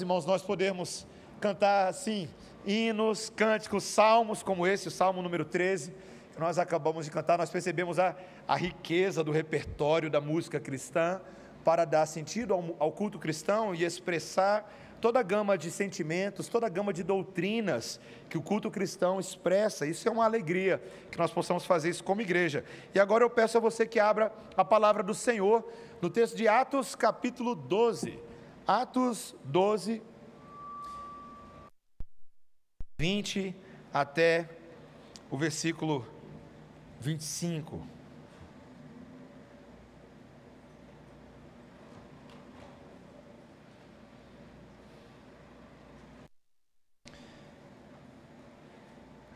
Irmãos, nós podemos cantar assim, hinos, cânticos, salmos como esse, o salmo número 13, que nós acabamos de cantar, nós percebemos a, a riqueza do repertório da música cristã para dar sentido ao, ao culto cristão e expressar toda a gama de sentimentos, toda a gama de doutrinas que o culto cristão expressa. Isso é uma alegria que nós possamos fazer isso como igreja. E agora eu peço a você que abra a palavra do Senhor no texto de Atos, capítulo 12. Atos 12, 20 até o versículo 25.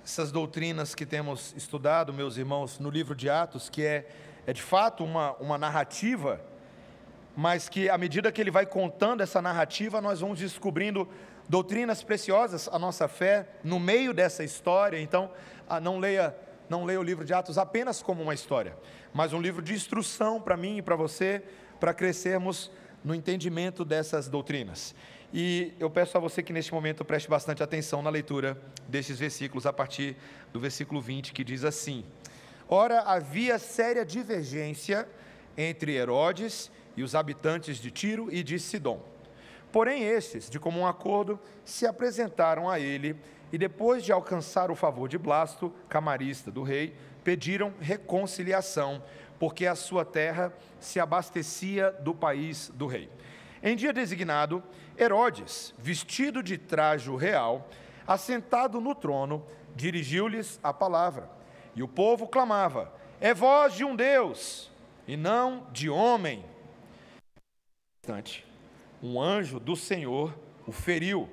Essas doutrinas que temos estudado, meus irmãos, no livro de Atos, que é, é de fato uma, uma narrativa mas que à medida que ele vai contando essa narrativa, nós vamos descobrindo doutrinas preciosas à nossa fé no meio dessa história. Então, ah, não leia, não leia o livro de Atos apenas como uma história, mas um livro de instrução para mim e para você, para crescermos no entendimento dessas doutrinas. E eu peço a você que neste momento preste bastante atenção na leitura destes versículos, a partir do versículo 20, que diz assim: Ora, havia séria divergência entre Herodes e os habitantes de Tiro e de Sidom. Porém, estes, de comum acordo, se apresentaram a ele e, depois de alcançar o favor de Blasto, camarista do rei, pediram reconciliação, porque a sua terra se abastecia do país do rei. Em dia designado, Herodes, vestido de trajo real, assentado no trono, dirigiu-lhes a palavra. E o povo clamava: É voz de um Deus, e não de homem um anjo do Senhor o feriu,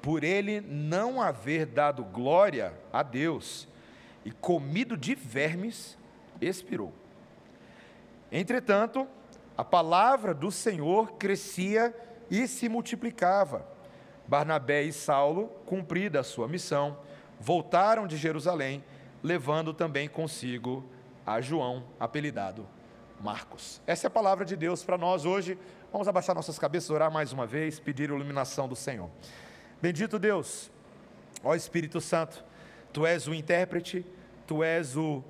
por ele não haver dado glória a Deus, e comido de vermes, expirou. Entretanto, a palavra do Senhor crescia e se multiplicava. Barnabé e Saulo, cumprida a sua missão, voltaram de Jerusalém, levando também consigo a João, apelidado Marcos. Essa é a palavra de Deus para nós hoje. Vamos abaixar nossas cabeças, orar mais uma vez, pedir a iluminação do Senhor. Bendito Deus, ó Espírito Santo, Tu és o intérprete, Tu és o,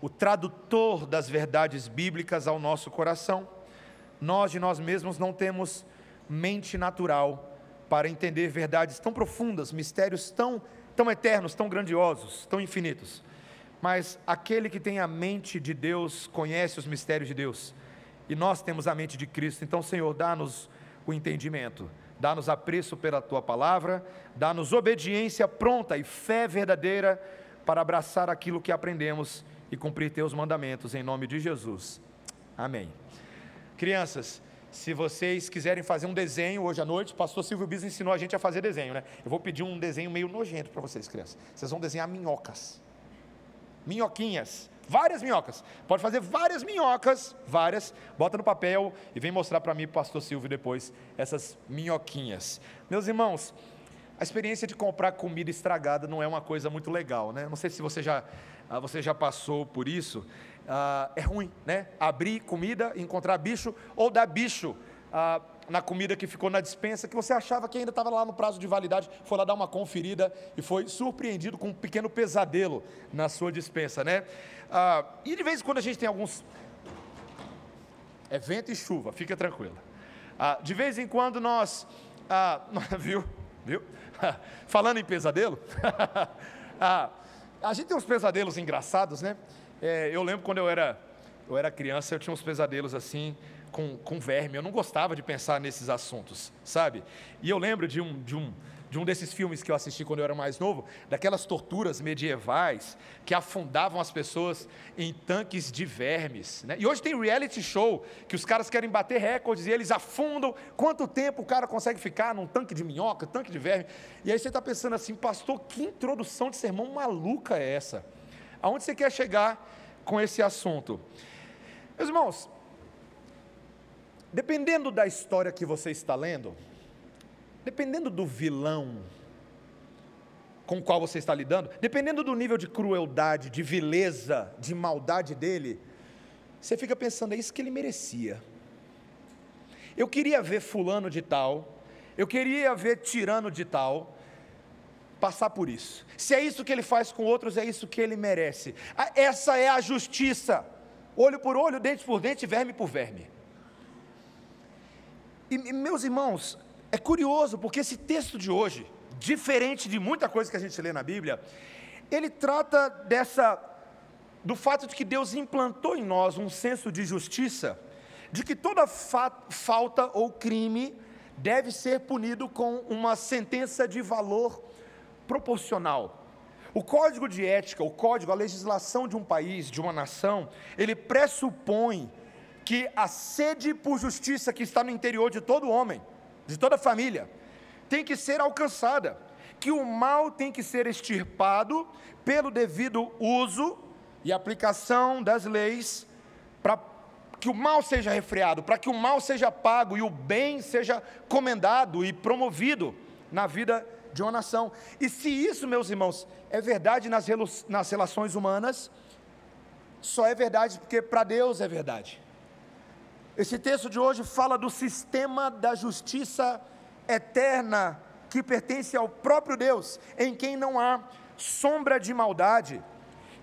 o tradutor das verdades bíblicas ao nosso coração. Nós de nós mesmos não temos mente natural para entender verdades tão profundas, mistérios tão, tão eternos, tão grandiosos, tão infinitos mas aquele que tem a mente de Deus conhece os mistérios de Deus, e nós temos a mente de Cristo. Então, Senhor, dá-nos o entendimento, dá-nos apreço pela tua palavra, dá-nos obediência pronta e fé verdadeira para abraçar aquilo que aprendemos e cumprir teus mandamentos, em nome de Jesus. Amém. Crianças, se vocês quiserem fazer um desenho hoje à noite, o pastor Silvio Bis ensinou a gente a fazer desenho, né? Eu vou pedir um desenho meio nojento para vocês, crianças. Vocês vão desenhar minhocas minhoquinhas, várias minhocas. Pode fazer várias minhocas, várias, bota no papel e vem mostrar para mim, pastor Silvio, depois, essas minhoquinhas. Meus irmãos, a experiência de comprar comida estragada não é uma coisa muito legal, né? Não sei se você já, ah, você já passou por isso. Ah, é ruim, né? Abrir comida, encontrar bicho ou dar bicho. Ah, na comida que ficou na dispensa, que você achava que ainda estava lá no prazo de validade, foi lá dar uma conferida e foi surpreendido com um pequeno pesadelo na sua dispensa, né? Ah, e de vez em quando a gente tem alguns. É vento e chuva, fica tranquila. Ah, de vez em quando nós. Ah, viu? Viu? Falando em pesadelo, ah, a gente tem uns pesadelos engraçados, né? É, eu lembro quando eu era, eu era criança, eu tinha uns pesadelos assim, com, com verme. Eu não gostava de pensar nesses assuntos, sabe? E eu lembro de um, de um, de um desses filmes que eu assisti quando eu era mais novo, daquelas torturas medievais que afundavam as pessoas em tanques de vermes. Né? E hoje tem reality show que os caras querem bater recordes e eles afundam. Quanto tempo o cara consegue ficar num tanque de minhoca, tanque de verme? E aí você está pensando assim, pastor, que introdução de sermão maluca é essa? Aonde você quer chegar com esse assunto? Meus irmãos, Dependendo da história que você está lendo, dependendo do vilão com o qual você está lidando, dependendo do nível de crueldade, de vileza, de maldade dele, você fica pensando, é isso que ele merecia. Eu queria ver fulano de tal, Eu queria ver tirano de tal passar por isso. Se é isso que ele faz com outros, é isso que ele merece. Essa é a justiça. Olho por olho, dente por dente, verme por verme. E meus irmãos, é curioso porque esse texto de hoje, diferente de muita coisa que a gente lê na Bíblia, ele trata dessa do fato de que Deus implantou em nós um senso de justiça, de que toda fa falta ou crime deve ser punido com uma sentença de valor proporcional. O código de ética, o código, a legislação de um país, de uma nação, ele pressupõe que a sede por justiça que está no interior de todo homem, de toda família, tem que ser alcançada, que o mal tem que ser extirpado pelo devido uso e aplicação das leis para que o mal seja refreado, para que o mal seja pago e o bem seja comendado e promovido na vida de uma nação. E se isso, meus irmãos, é verdade nas, relações humanas, só é verdade porque para Deus é verdade. Esse texto de hoje fala do sistema da justiça eterna que pertence ao próprio Deus, em quem não há sombra de maldade,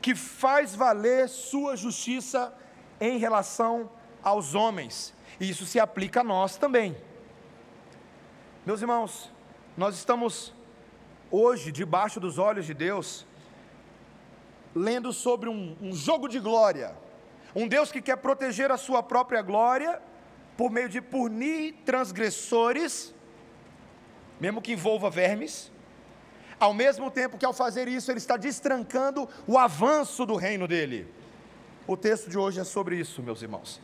que faz valer sua justiça em relação aos homens. E isso se aplica a nós também. Meus irmãos, nós estamos hoje debaixo dos olhos de Deus, lendo sobre um, um jogo de glória um Deus que quer proteger a sua própria glória por meio de punir transgressores, mesmo que envolva vermes, ao mesmo tempo que ao fazer isso ele está destrancando o avanço do reino dele. O texto de hoje é sobre isso, meus irmãos.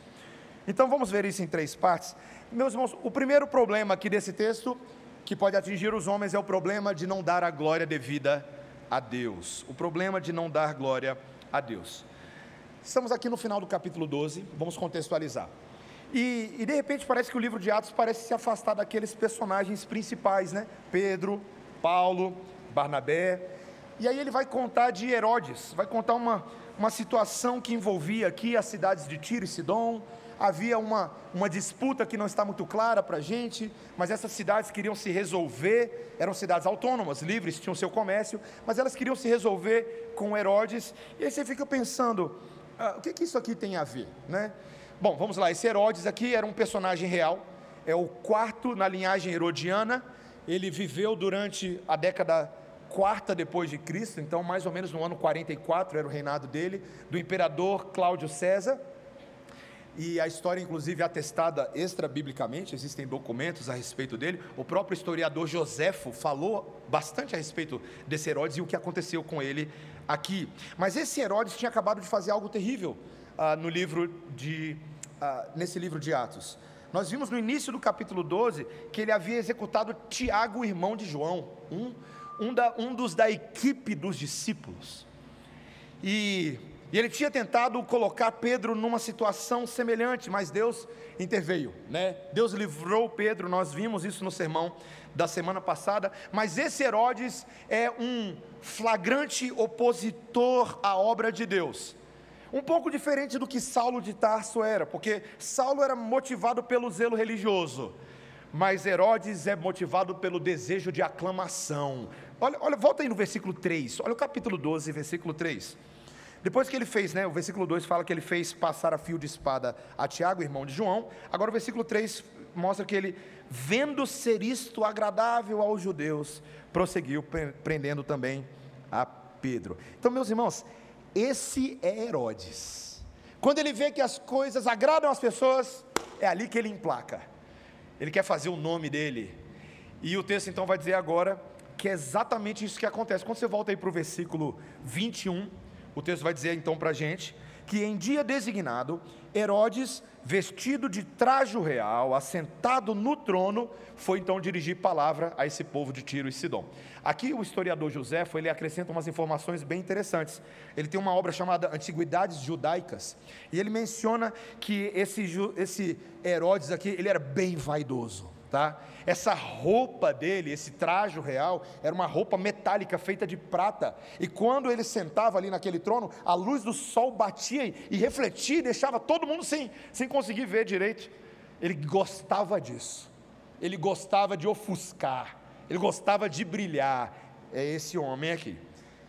Então vamos ver isso em três partes. Meus irmãos, o primeiro problema aqui desse texto, que pode atingir os homens, é o problema de não dar a glória devida a Deus. O problema de não dar glória a Deus. Estamos aqui no final do capítulo 12, vamos contextualizar. E, e, de repente parece que o livro de Atos parece se afastar daqueles personagens principais, né? Pedro, Paulo, Barnabé. E aí ele vai contar de Herodes, vai contar uma, uma situação que envolvia aqui as cidades de Tiro e Sidom. Havia uma, uma disputa que não está muito clara para a gente, mas essas cidades queriam se resolver, eram cidades autônomas, livres, tinham seu comércio, mas elas queriam se resolver com Herodes. E aí você fica pensando, ah, o que, que isso aqui tem a ver? Né? Bom, vamos lá, esse Herodes aqui era um personagem real, é o quarto na linhagem herodiana, ele viveu durante a década quarta depois de Cristo, então mais ou menos no ano 44 era o reinado dele, do imperador Cláudio César, e a história, inclusive, é atestada extra-biblicamente, existem documentos a respeito dele. O próprio historiador Joséfo falou bastante a respeito desse Herodes e o que aconteceu com ele aqui. Mas esse Herodes tinha acabado de fazer algo terrível ah, no livro de, ah, nesse livro de Atos. Nós vimos no início do capítulo 12 que ele havia executado Tiago, irmão de João, um, um, da, um dos da equipe dos discípulos. E e ele tinha tentado colocar Pedro numa situação semelhante, mas Deus interveio, né? Deus livrou Pedro, nós vimos isso no sermão da semana passada, mas esse Herodes é um flagrante opositor à obra de Deus. Um pouco diferente do que Saulo de Tarso era, porque Saulo era motivado pelo zelo religioso, mas Herodes é motivado pelo desejo de aclamação. Olha, olha, volta aí no versículo 3, olha o capítulo 12, versículo 3. Depois que ele fez, né, o versículo 2 fala que ele fez passar a fio de espada a Tiago, irmão de João. Agora o versículo 3 mostra que ele, vendo ser isto agradável aos judeus, prosseguiu prendendo também a Pedro. Então, meus irmãos, esse é Herodes. Quando ele vê que as coisas agradam as pessoas, é ali que ele emplaca. Ele quer fazer o nome dele. E o texto então vai dizer agora que é exatamente isso que acontece. Quando você volta aí para o versículo 21, o texto vai dizer então para a gente que em dia designado, Herodes, vestido de trajo real, assentado no trono, foi então dirigir palavra a esse povo de Tiro e Sidom. Aqui o historiador José ele acrescenta umas informações bem interessantes. Ele tem uma obra chamada Antiguidades Judaicas, e ele menciona que esse, esse Herodes aqui, ele era bem vaidoso tá? Essa roupa dele, esse trajo real, era uma roupa metálica feita de prata. E quando ele sentava ali naquele trono, a luz do sol batia e refletia e deixava todo mundo sem, sem conseguir ver direito. Ele gostava disso. ele gostava de ofuscar, ele gostava de brilhar. É esse homem aqui.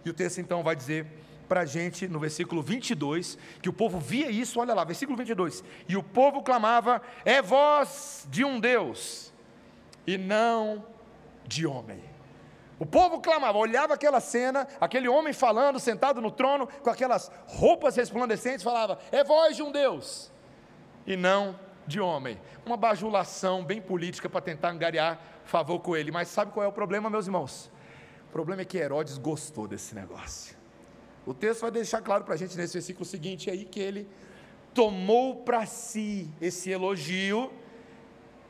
E o texto então vai dizer para a gente no versículo 22 que o povo via isso, olha lá, versículo 22. E o povo clamava: É voz de um Deus e não de homem. O povo clamava, olhava aquela cena, aquele homem falando, sentado no trono, com aquelas roupas resplandecentes, falava: É voz de um Deus e não de homem. Uma bajulação bem política para tentar angariar favor com ele. Mas sabe qual é o problema, meus irmãos? O problema é que Herodes gostou desse negócio. O texto vai deixar claro para a gente nesse versículo seguinte aí que ele tomou para si esse elogio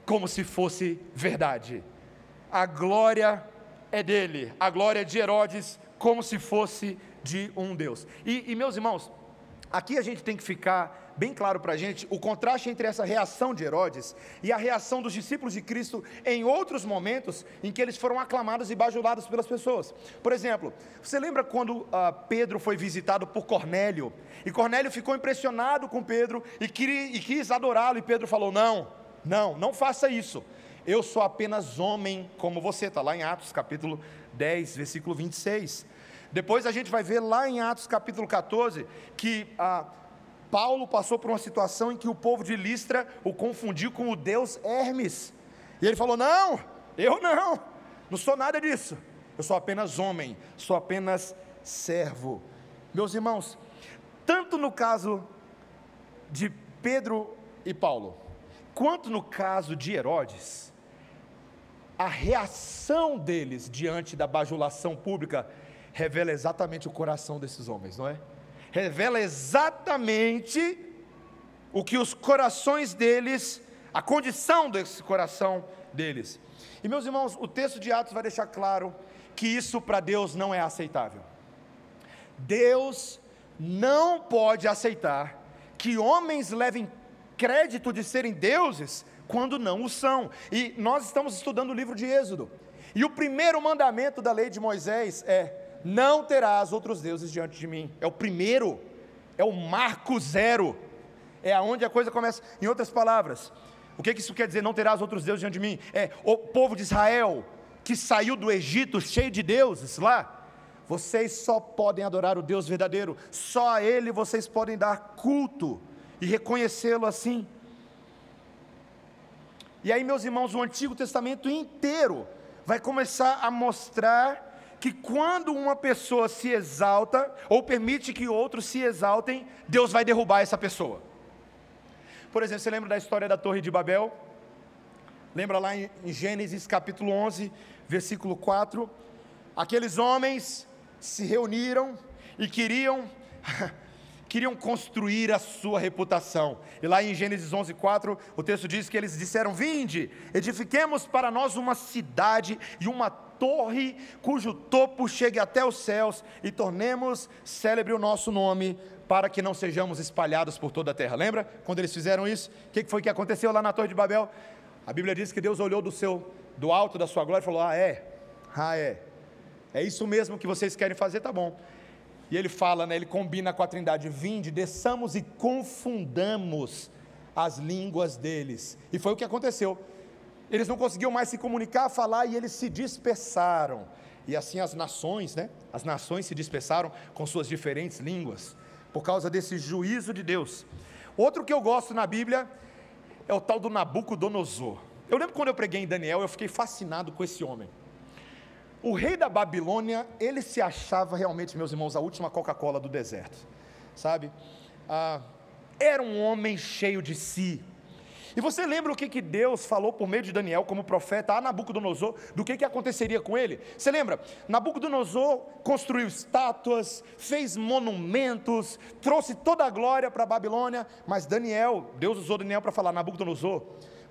como se fosse verdade. A glória é dele, a glória de Herodes, como se fosse de um Deus. E, e meus irmãos, aqui a gente tem que ficar bem claro para a gente o contraste entre essa reação de Herodes e a reação dos discípulos de Cristo em outros momentos em que eles foram aclamados e bajulados pelas pessoas. Por exemplo, você lembra quando uh, Pedro foi visitado por Cornélio e Cornélio ficou impressionado com Pedro e, queria, e quis adorá-lo e Pedro falou: Não, não, não faça isso eu sou apenas homem como você, está lá em Atos capítulo 10, versículo 26. Depois a gente vai ver lá em Atos capítulo 14 que ah, Paulo passou por uma situação em que o povo de Listra o confundiu com o deus Hermes. E ele falou: Não, eu não, não sou nada disso. Eu sou apenas homem, sou apenas servo. Meus irmãos, tanto no caso de Pedro e Paulo, quanto no caso de Herodes, a reação deles diante da bajulação pública revela exatamente o coração desses homens, não é? Revela exatamente o que os corações deles, a condição desse coração deles. E meus irmãos, o texto de Atos vai deixar claro que isso para Deus não é aceitável. Deus não pode aceitar que homens levem crédito de serem deuses quando não o são. E nós estamos estudando o livro de Êxodo. E o primeiro mandamento da lei de Moisés é: não terás outros deuses diante de mim. É o primeiro, é o marco zero. É aonde a coisa começa. Em outras palavras, o que isso quer dizer? Não terás outros deuses diante de mim. É o povo de Israel que saiu do Egito cheio de deuses lá. Vocês só podem adorar o Deus verdadeiro, só a Ele vocês podem dar culto e reconhecê-lo assim. E aí, meus irmãos, o Antigo Testamento inteiro vai começar a mostrar que quando uma pessoa se exalta, ou permite que outros se exaltem, Deus vai derrubar essa pessoa. Por exemplo, você lembra da história da Torre de Babel? Lembra lá em Gênesis capítulo 11, versículo 4? Aqueles homens se reuniram e queriam queriam construir a sua reputação. E lá em Gênesis 11:4, o texto diz que eles disseram: "Vinde, edifiquemos para nós uma cidade e uma torre cujo topo chegue até os céus e tornemos célebre o nosso nome, para que não sejamos espalhados por toda a terra." Lembra quando eles fizeram isso? O que foi que aconteceu lá na Torre de Babel? A Bíblia diz que Deus olhou do seu do alto da sua glória e falou: "Ah, é. Ah, é. É isso mesmo que vocês querem fazer, tá bom. E ele fala, né, ele combina com a trindade: vinde, desçamos e confundamos as línguas deles. E foi o que aconteceu. Eles não conseguiam mais se comunicar, falar e eles se dispersaram. E assim as nações, né? As nações se dispersaram com suas diferentes línguas, por causa desse juízo de Deus. Outro que eu gosto na Bíblia é o tal do Nabucodonosor. Eu lembro quando eu preguei em Daniel, eu fiquei fascinado com esse homem. O rei da Babilônia, ele se achava realmente, meus irmãos, a última Coca-Cola do deserto, sabe? Ah, era um homem cheio de si. E você lembra o que, que Deus falou por meio de Daniel como profeta a Nabucodonosor, do que, que aconteceria com ele? Você lembra? Nabucodonosor construiu estátuas, fez monumentos, trouxe toda a glória para a Babilônia, mas Daniel, Deus usou Daniel para falar: Nabucodonosor,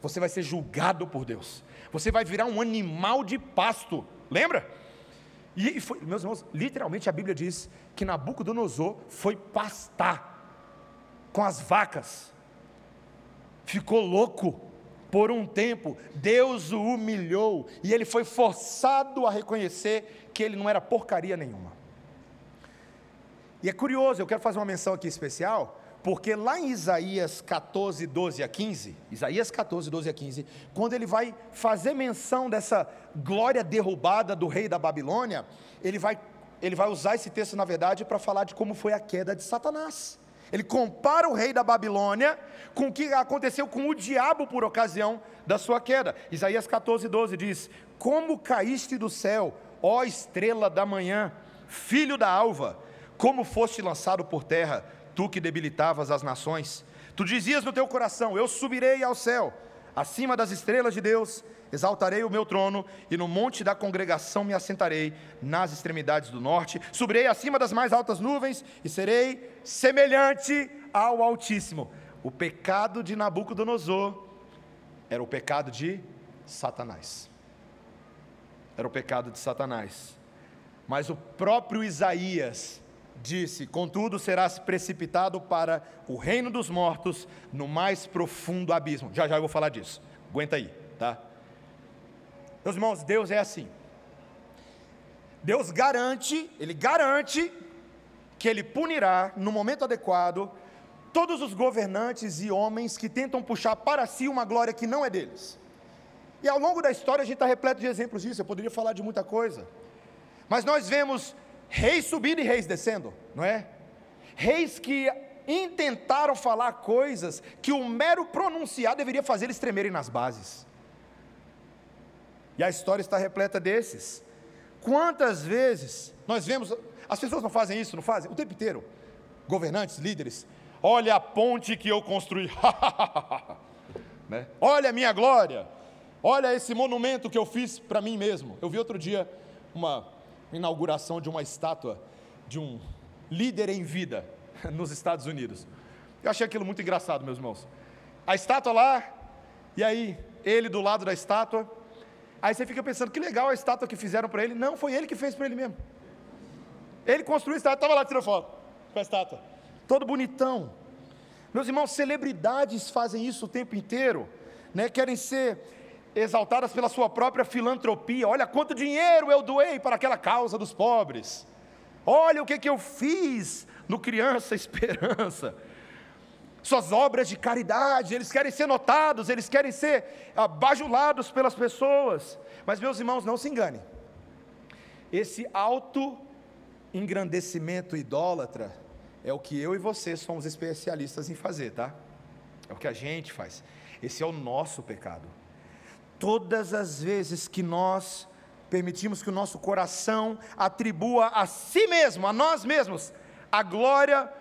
você vai ser julgado por Deus, você vai virar um animal de pasto Lembra? E foi, meus irmãos, literalmente a Bíblia diz que Nabucodonosor foi pastar com as vacas. Ficou louco por um tempo. Deus o humilhou e ele foi forçado a reconhecer que ele não era porcaria nenhuma. E é curioso, eu quero fazer uma menção aqui especial, porque lá em Isaías 14, 12 a 15, Isaías 14, 12 a 15, quando ele vai fazer menção dessa glória derrubada do rei da Babilônia, ele vai, ele vai usar esse texto, na verdade, para falar de como foi a queda de Satanás. Ele compara o rei da Babilônia com o que aconteceu com o diabo por ocasião da sua queda. Isaías 14, 12 diz: Como caíste do céu, ó estrela da manhã, filho da alva, como foste lançado por terra, tu que debilitavas as nações. Tu dizias no teu coração: Eu subirei ao céu, acima das estrelas de Deus, exaltarei o meu trono, e no monte da congregação me assentarei, nas extremidades do norte. Subirei acima das mais altas nuvens, e serei semelhante ao Altíssimo. O pecado de Nabucodonosor era o pecado de Satanás. Era o pecado de Satanás. Mas o próprio Isaías disse: Contudo, serás precipitado para o reino dos mortos, no mais profundo abismo. Já já eu vou falar disso. Aguenta aí, tá? Meus irmãos, Deus é assim. Deus garante, Ele garante que Ele punirá no momento adequado todos os governantes e homens que tentam puxar para si uma glória que não é deles. E ao longo da história a gente está repleto de exemplos disso, eu poderia falar de muita coisa. Mas nós vemos reis subindo e reis descendo, não é? Reis que intentaram falar coisas que o mero pronunciar deveria fazer eles tremerem nas bases. E a história está repleta desses. Quantas vezes nós vemos, as pessoas não fazem isso, não fazem? O tempo inteiro. Governantes, líderes, olha a ponte que eu construí, né? olha a minha glória, olha esse monumento que eu fiz para mim mesmo. Eu vi outro dia uma inauguração de uma estátua de um líder em vida nos Estados Unidos. Eu achei aquilo muito engraçado, meus irmãos. A estátua lá, e aí ele do lado da estátua. Aí você fica pensando, que legal a estátua que fizeram para ele. Não, foi ele que fez para ele mesmo. Ele construiu a estátua, estava lá tirando foto com a estátua todo bonitão. Meus irmãos, celebridades fazem isso o tempo inteiro, né? querem ser exaltadas pela sua própria filantropia. Olha quanto dinheiro eu doei para aquela causa dos pobres. Olha o que, que eu fiz no Criança Esperança. Suas obras de caridade, eles querem ser notados, eles querem ser bajulados pelas pessoas. Mas, meus irmãos, não se enganem. Esse auto engrandecimento idólatra é o que eu e você somos especialistas em fazer, tá? É o que a gente faz. Esse é o nosso pecado. Todas as vezes que nós permitimos que o nosso coração atribua a si mesmo, a nós mesmos, a glória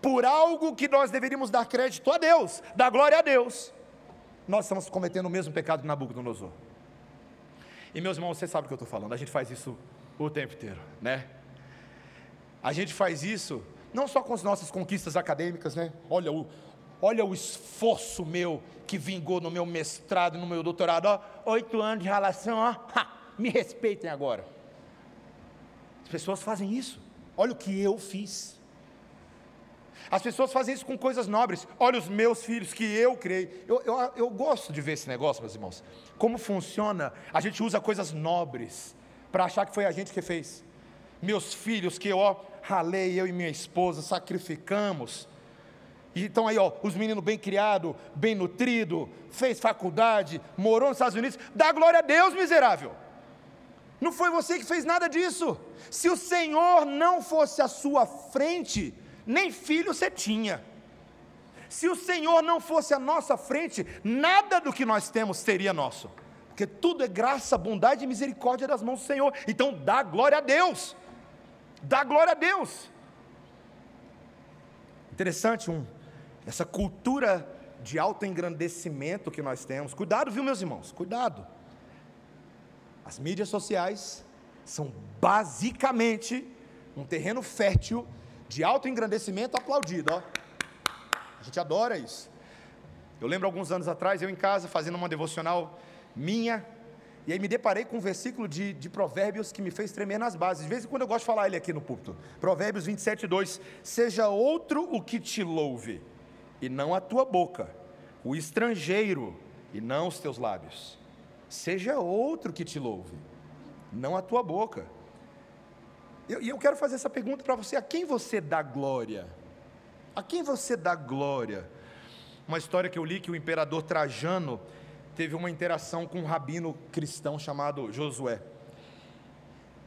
por algo que nós deveríamos dar crédito a Deus, dar glória a Deus, nós estamos cometendo o mesmo pecado de Nabucodonosor. E meus irmãos, você sabe o que eu estou falando, a gente faz isso o tempo inteiro, né? A gente faz isso não só com as nossas conquistas acadêmicas, né? Olha o, olha o esforço meu que vingou no meu mestrado, no meu doutorado, ó, oito anos de relação, ó, ha, me respeitem agora. As pessoas fazem isso. Olha o que eu fiz. As pessoas fazem isso com coisas nobres. Olha os meus filhos que eu criei. Eu, eu, eu gosto de ver esse negócio, meus irmãos. Como funciona? A gente usa coisas nobres para achar que foi a gente que fez. Meus filhos que eu, ó, ralei, eu e minha esposa, sacrificamos. Então aí, ó, os meninos bem criados, bem nutrido, fez faculdade, morou nos Estados Unidos, dá glória a Deus, miserável. Não foi você que fez nada disso. Se o Senhor não fosse à sua frente, nem filho você tinha. Se o Senhor não fosse à nossa frente, nada do que nós temos seria nosso. Porque tudo é graça, bondade e misericórdia das mãos do Senhor. Então dá glória a Deus. Dá glória a Deus. Interessante um, essa cultura de autoengrandecimento que nós temos. Cuidado, viu, meus irmãos? Cuidado. As mídias sociais são basicamente um terreno fértil de autoengrandecimento aplaudido, ó. A gente adora isso. Eu lembro alguns anos atrás, eu em casa fazendo uma devocional minha, e aí me deparei com um versículo de, de Provérbios que me fez tremer nas bases. De vez em quando eu gosto de falar ele aqui no púlpito. Provérbios 27, 2. Seja outro o que te louve, e não a tua boca, o estrangeiro, e não os teus lábios. Seja outro que te louve, não a tua boca. E eu, eu quero fazer essa pergunta para você: a quem você dá glória? A quem você dá glória? Uma história que eu li que o imperador Trajano teve uma interação com um rabino cristão chamado Josué.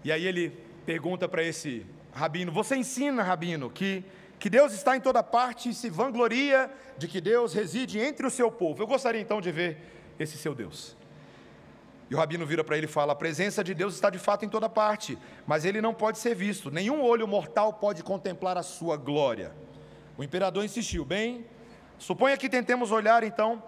E aí ele pergunta para esse rabino: Você ensina, rabino, que, que Deus está em toda parte e se vangloria de que Deus reside entre o seu povo. Eu gostaria então de ver esse seu Deus. E o rabino vira para ele e fala: A presença de Deus está de fato em toda parte, mas ele não pode ser visto. Nenhum olho mortal pode contemplar a sua glória. O imperador insistiu: Bem, suponha que tentemos olhar então,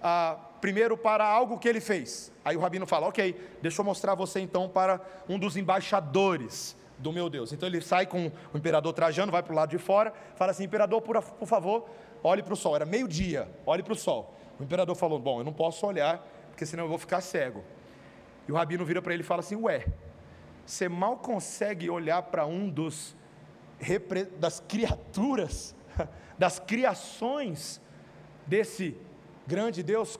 a, primeiro para algo que ele fez. Aí o rabino fala: Ok, deixa eu mostrar você então para um dos embaixadores do meu Deus. Então ele sai com o imperador Trajano, vai para o lado de fora, fala assim: Imperador, por, por favor, olhe para o sol. Era meio-dia, olhe para o sol. O imperador falou: Bom, eu não posso olhar, porque senão eu vou ficar cego. E o rabino vira para ele e fala assim: Ué, você mal consegue olhar para um dos das criaturas, das criações desse grande Deus?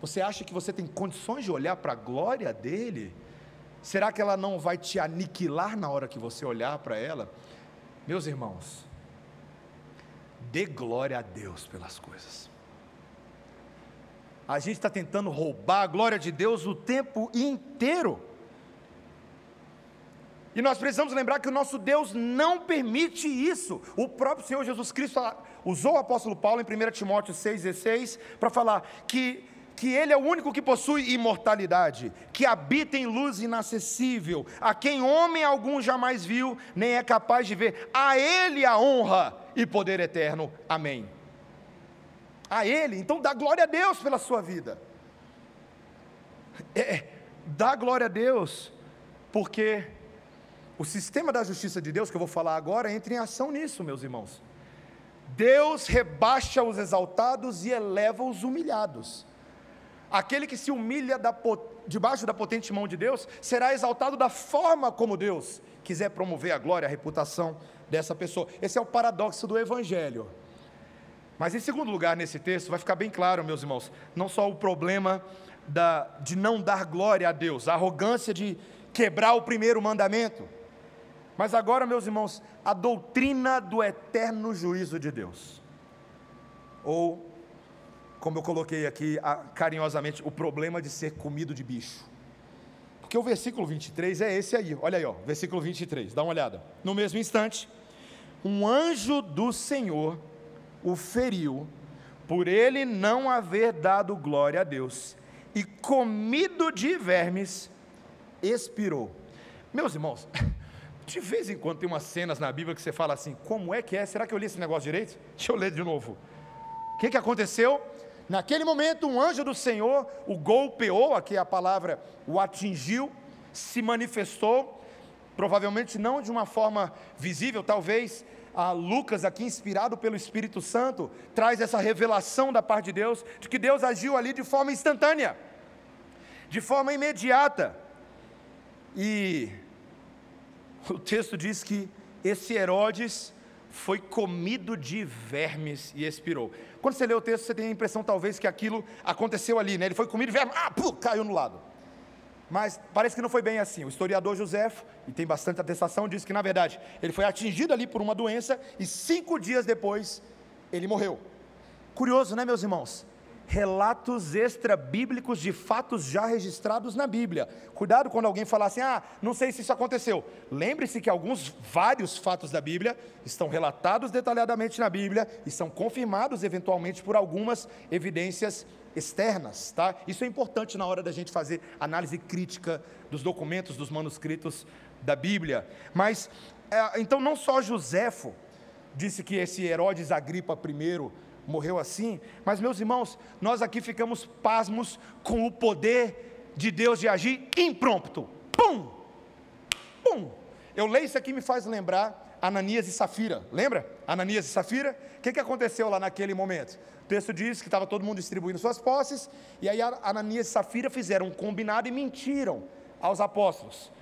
Você acha que você tem condições de olhar para a glória dele? Será que ela não vai te aniquilar na hora que você olhar para ela? Meus irmãos, dê glória a Deus pelas coisas. A gente está tentando roubar a glória de Deus o tempo inteiro. E nós precisamos lembrar que o nosso Deus não permite isso. O próprio Senhor Jesus Cristo usou o apóstolo Paulo em 1 Timóteo 6,16 para falar que, que Ele é o único que possui imortalidade, que habita em luz inacessível, a quem homem algum jamais viu, nem é capaz de ver. A Ele a honra e poder eterno. Amém a Ele, então dá glória a Deus pela sua vida. É, dá glória a Deus, porque o sistema da justiça de Deus, que eu vou falar agora, entra em ação nisso, meus irmãos. Deus rebaixa os exaltados e eleva os humilhados. Aquele que se humilha da, debaixo da potente mão de Deus será exaltado da forma como Deus quiser promover a glória, a reputação dessa pessoa. Esse é o paradoxo do Evangelho. Mas em segundo lugar, nesse texto, vai ficar bem claro, meus irmãos, não só o problema da, de não dar glória a Deus, a arrogância de quebrar o primeiro mandamento, mas agora, meus irmãos, a doutrina do eterno juízo de Deus. Ou, como eu coloquei aqui carinhosamente, o problema de ser comido de bicho. Porque o versículo 23 é esse aí, olha aí, ó, versículo 23, dá uma olhada. No mesmo instante, um anjo do Senhor o feriu, por ele não haver dado glória a Deus, e comido de vermes, expirou. Meus irmãos, de vez em quando tem umas cenas na Bíblia que você fala assim: como é que é? Será que eu li esse negócio direito? Deixa eu ler de novo. O que, que aconteceu? Naquele momento, um anjo do Senhor o golpeou, aqui a palavra o atingiu, se manifestou, provavelmente não de uma forma visível, talvez a Lucas, aqui inspirado pelo Espírito Santo, traz essa revelação da parte de Deus, de que Deus agiu ali de forma instantânea, de forma imediata. E o texto diz que esse Herodes foi comido de vermes e expirou. Quando você lê o texto, você tem a impressão, talvez, que aquilo aconteceu ali, né? Ele foi comido de vermes, ah, pum, caiu no lado. Mas parece que não foi bem assim. O historiador José, e tem bastante atestação, diz que, na verdade, ele foi atingido ali por uma doença e cinco dias depois ele morreu. Curioso, né, meus irmãos? Relatos extra-bíblicos de fatos já registrados na Bíblia. Cuidado quando alguém falar assim: ah, não sei se isso aconteceu. Lembre-se que alguns, vários fatos da Bíblia estão relatados detalhadamente na Bíblia e são confirmados eventualmente por algumas evidências externas, tá? Isso é importante na hora da gente fazer análise crítica dos documentos, dos manuscritos da Bíblia. Mas, é, então, não só Joséfo disse que esse Herodes Agripa I morreu assim, mas, meus irmãos, nós aqui ficamos pasmos com o poder de Deus de agir imprompto. Pum! Pum! Eu leio isso aqui me faz lembrar Ananias e Safira. Lembra? Ananias e Safira? O que, que aconteceu lá naquele momento? O texto diz que estava todo mundo distribuindo suas posses, e aí Ananias e Safira fizeram um combinado e mentiram aos apóstolos.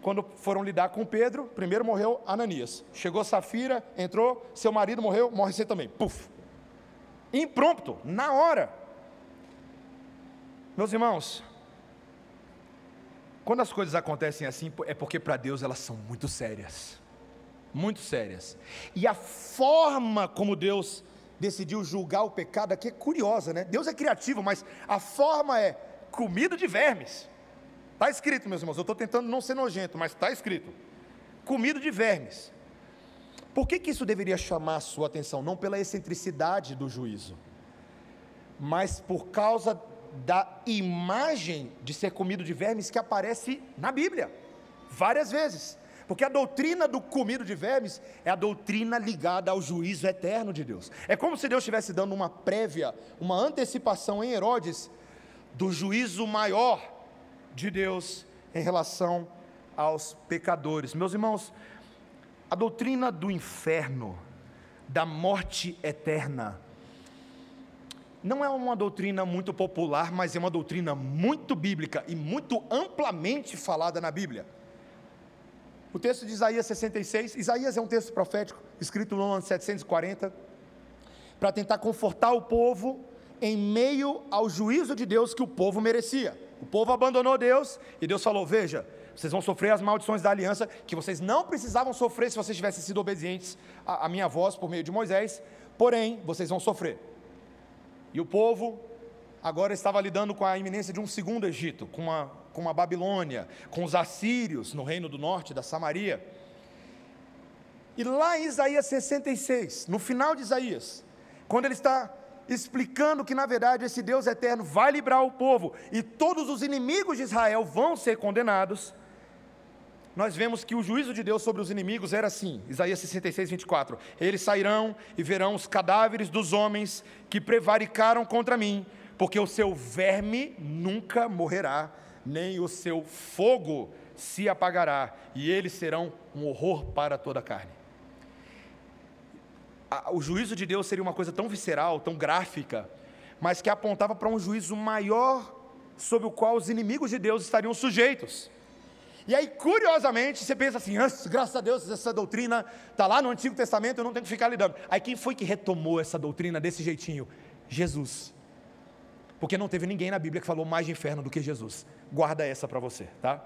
Quando foram lidar com Pedro, primeiro morreu Ananias. Chegou Safira, entrou, seu marido morreu, morre você também. Puf! Imprompto, na hora. Meus irmãos, quando as coisas acontecem assim, é porque para Deus elas são muito sérias muito sérias. E a forma como Deus decidiu julgar o pecado aqui é curiosa, né? Deus é criativo, mas a forma é comida de vermes. Está escrito, meus irmãos, eu estou tentando não ser nojento, mas está escrito: comida de vermes. Por que, que isso deveria chamar a sua atenção? Não pela excentricidade do juízo, mas por causa da imagem de ser comido de vermes que aparece na Bíblia, várias vezes. Porque a doutrina do comido de vermes é a doutrina ligada ao juízo eterno de Deus. É como se Deus estivesse dando uma prévia, uma antecipação em Herodes do juízo maior de Deus em relação aos pecadores. Meus irmãos, a doutrina do inferno, da morte eterna, não é uma doutrina muito popular, mas é uma doutrina muito bíblica e muito amplamente falada na Bíblia. O texto de Isaías 66, Isaías é um texto profético, escrito no ano 740, para tentar confortar o povo em meio ao juízo de Deus que o povo merecia. O povo abandonou Deus e Deus falou: Veja, vocês vão sofrer as maldições da aliança que vocês não precisavam sofrer se vocês tivessem sido obedientes à, à minha voz por meio de Moisés, porém, vocês vão sofrer. E o povo agora estava lidando com a iminência de um segundo Egito, com uma com a Babilônia, com os assírios no reino do norte da Samaria. E lá em Isaías 66, no final de Isaías, quando ele está explicando que na verdade esse Deus eterno vai livrar o povo e todos os inimigos de Israel vão ser condenados, nós vemos que o juízo de Deus sobre os inimigos era assim, Isaías 66, 24: Eles sairão e verão os cadáveres dos homens que prevaricaram contra mim, porque o seu verme nunca morrerá, nem o seu fogo se apagará, e eles serão um horror para toda a carne. O juízo de Deus seria uma coisa tão visceral, tão gráfica, mas que apontava para um juízo maior sobre o qual os inimigos de Deus estariam sujeitos. E aí, curiosamente, você pensa assim: graças a Deus, essa doutrina está lá no Antigo Testamento, eu não tenho que ficar lidando. Aí, quem foi que retomou essa doutrina desse jeitinho? Jesus. Porque não teve ninguém na Bíblia que falou mais de inferno do que Jesus. Guarda essa para você, tá?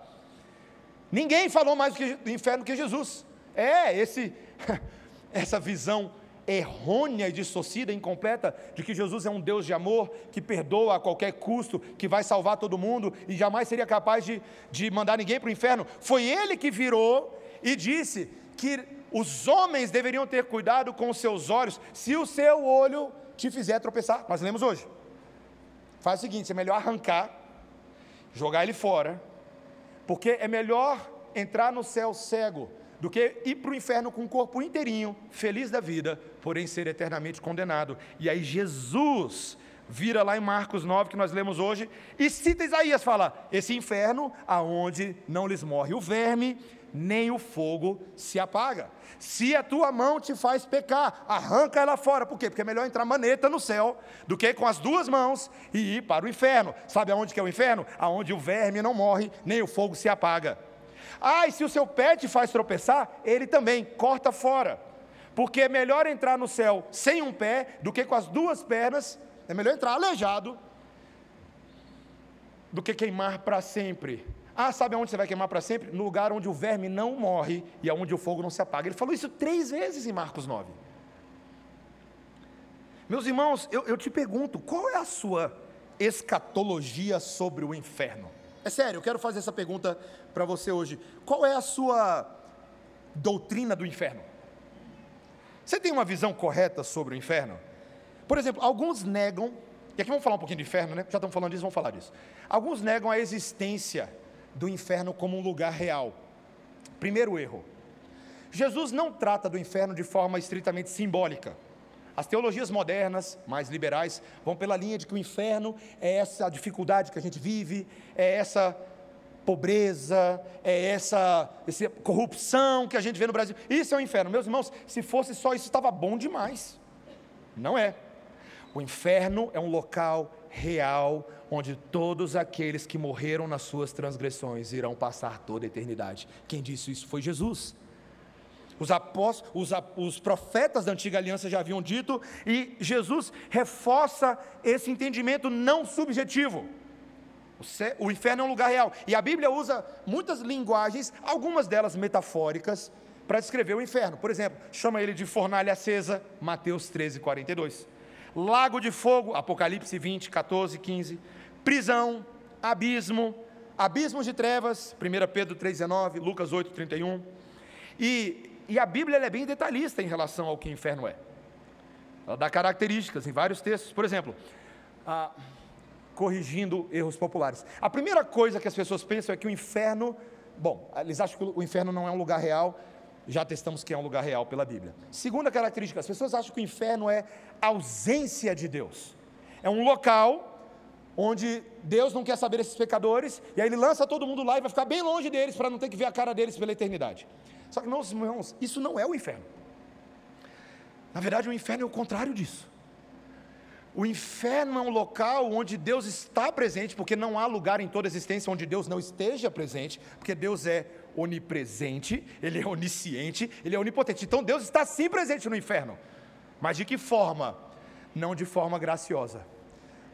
Ninguém falou mais do inferno do que Jesus. É, esse, essa visão errônea e dissocida, incompleta, de que Jesus é um Deus de amor, que perdoa a qualquer custo, que vai salvar todo mundo e jamais seria capaz de, de mandar ninguém para o inferno. Foi ele que virou e disse que os homens deveriam ter cuidado com os seus olhos, se o seu olho te fizer tropeçar. Nós lemos hoje. Faz o seguinte: é melhor arrancar, jogar ele fora, porque é melhor entrar no céu cego do que ir para o inferno com o corpo inteirinho, feliz da vida, porém ser eternamente condenado. E aí Jesus vira lá em Marcos 9, que nós lemos hoje, e cita Isaías, fala: esse inferno aonde não lhes morre o verme, nem o fogo se apaga. Se a tua mão te faz pecar, arranca ela fora. Por quê? Porque é melhor entrar maneta no céu do que com as duas mãos e ir para o inferno. Sabe aonde que é o inferno? Aonde o verme não morre, nem o fogo se apaga. Ah, e se o seu pé te faz tropeçar, ele também corta fora. Porque é melhor entrar no céu sem um pé do que com as duas pernas. É melhor entrar aleijado do que queimar para sempre ah, sabe aonde você vai queimar para sempre? No lugar onde o verme não morre e aonde o fogo não se apaga. Ele falou isso três vezes em Marcos 9. Meus irmãos, eu, eu te pergunto, qual é a sua escatologia sobre o inferno? É sério, eu quero fazer essa pergunta para você hoje. Qual é a sua doutrina do inferno? Você tem uma visão correta sobre o inferno? Por exemplo, alguns negam, e aqui vamos falar um pouquinho do inferno, né? Já estamos falando disso, vamos falar disso. Alguns negam a existência do inferno como um lugar real. Primeiro erro. Jesus não trata do inferno de forma estritamente simbólica. As teologias modernas, mais liberais, vão pela linha de que o inferno é essa dificuldade que a gente vive, é essa pobreza, é essa, essa corrupção que a gente vê no Brasil. Isso é o inferno. Meus irmãos, se fosse só isso, estava bom demais. Não é. O inferno é um local real onde todos aqueles que morreram nas suas transgressões irão passar toda a eternidade. Quem disse isso foi Jesus. Os, apóstolos, os, os profetas da antiga aliança já haviam dito, e Jesus reforça esse entendimento não subjetivo. O, inferno é um lugar real. E a Bíblia usa muitas linguagens, algumas delas metafóricas, para descrever o inferno. Por exemplo, chama ele de fornalha acesa, Mateus 13, 42. Lago de fogo, Apocalipse 20, 14, 15. Prisão, abismo, abismos de trevas, 1 Pedro 3,19, Lucas 8, 31. E, e a Bíblia é bem detalhista em relação ao que o inferno é. Ela dá características em vários textos. Por exemplo, ah, corrigindo erros populares. A primeira coisa que as pessoas pensam é que o inferno, bom, eles acham que o inferno não é um lugar real, já testamos que é um lugar real pela Bíblia. Segunda característica, as pessoas acham que o inferno é ausência de Deus. É um local onde Deus não quer saber desses pecadores, e aí ele lança todo mundo lá e vai ficar bem longe deles para não ter que ver a cara deles pela eternidade. Só que, meus irmãos, isso não é o inferno. Na verdade, o inferno é o contrário disso. O inferno é um local onde Deus está presente, porque não há lugar em toda a existência onde Deus não esteja presente, porque Deus é onipresente, Ele é onisciente, Ele é onipotente. Então Deus está sim presente no inferno. Mas de que forma? Não de forma graciosa,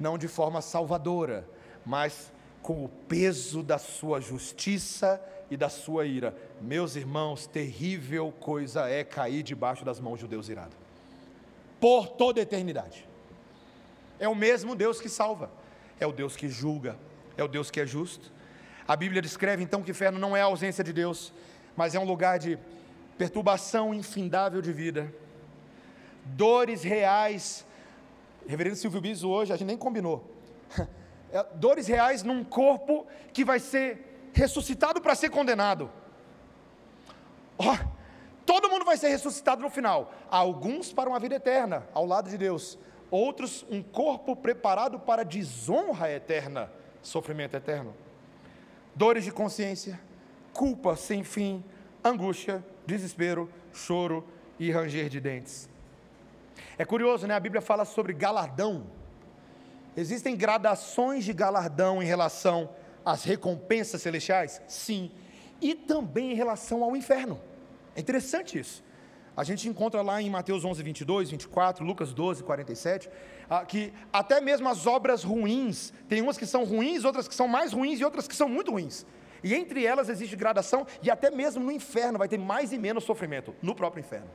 não de forma salvadora, mas com o peso da sua justiça e da sua ira. Meus irmãos, terrível coisa é cair debaixo das mãos de Deus irado. Por toda a eternidade. É o mesmo Deus que salva, é o Deus que julga, é o Deus que é justo. A Bíblia descreve então que inferno não é a ausência de Deus, mas é um lugar de perturbação infindável de vida, dores reais. Reverendo Silvio Biso hoje, a gente nem combinou. É, dores reais num corpo que vai ser ressuscitado para ser condenado. Oh, todo mundo vai ser ressuscitado no final. Alguns para uma vida eterna, ao lado de Deus outros um corpo preparado para desonra eterna, sofrimento eterno. Dores de consciência, culpa sem fim, angústia, desespero, choro e ranger de dentes. É curioso, né? A Bíblia fala sobre galardão. Existem gradações de galardão em relação às recompensas celestiais? Sim. E também em relação ao inferno. É interessante isso. A gente encontra lá em Mateus 11, 22, 24, Lucas 12, 47, que até mesmo as obras ruins, tem umas que são ruins, outras que são mais ruins e outras que são muito ruins. E entre elas existe gradação, e até mesmo no inferno vai ter mais e menos sofrimento, no próprio inferno.